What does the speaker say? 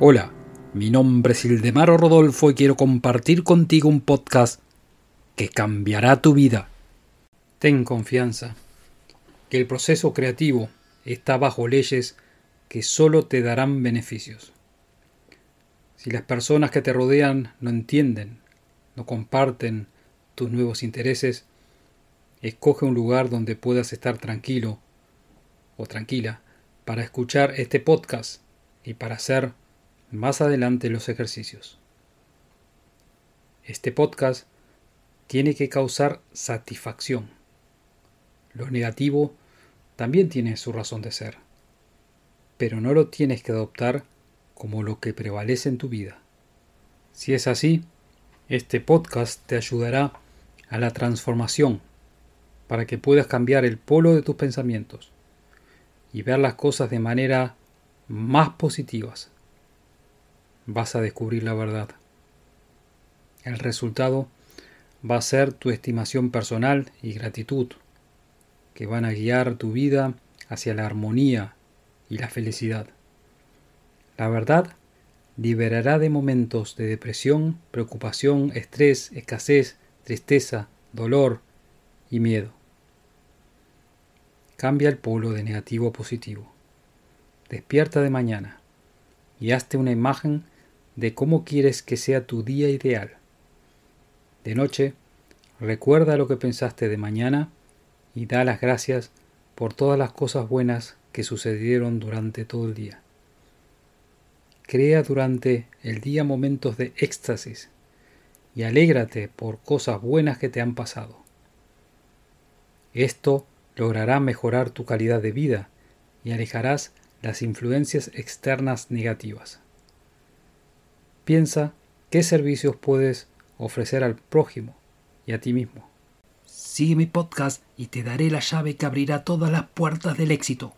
Hola, mi nombre es Ildemaro Rodolfo y quiero compartir contigo un podcast que cambiará tu vida. Ten confianza, que el proceso creativo está bajo leyes que solo te darán beneficios. Si las personas que te rodean no entienden, no comparten tus nuevos intereses, escoge un lugar donde puedas estar tranquilo o tranquila para escuchar este podcast y para hacer más adelante los ejercicios. Este podcast tiene que causar satisfacción. Lo negativo también tiene su razón de ser, pero no lo tienes que adoptar como lo que prevalece en tu vida. Si es así, este podcast te ayudará a la transformación para que puedas cambiar el polo de tus pensamientos y ver las cosas de manera más positivas. Vas a descubrir la verdad. El resultado va a ser tu estimación personal y gratitud, que van a guiar tu vida hacia la armonía y la felicidad. La verdad liberará de momentos de depresión, preocupación, estrés, escasez, tristeza, dolor y miedo. Cambia el polo de negativo a positivo. Despierta de mañana y hazte una imagen de cómo quieres que sea tu día ideal. De noche, recuerda lo que pensaste de mañana y da las gracias por todas las cosas buenas que sucedieron durante todo el día. Crea durante el día momentos de éxtasis y alégrate por cosas buenas que te han pasado. Esto logrará mejorar tu calidad de vida y alejarás las influencias externas negativas. Piensa qué servicios puedes ofrecer al prójimo y a ti mismo. Sigue mi podcast y te daré la llave que abrirá todas las puertas del éxito.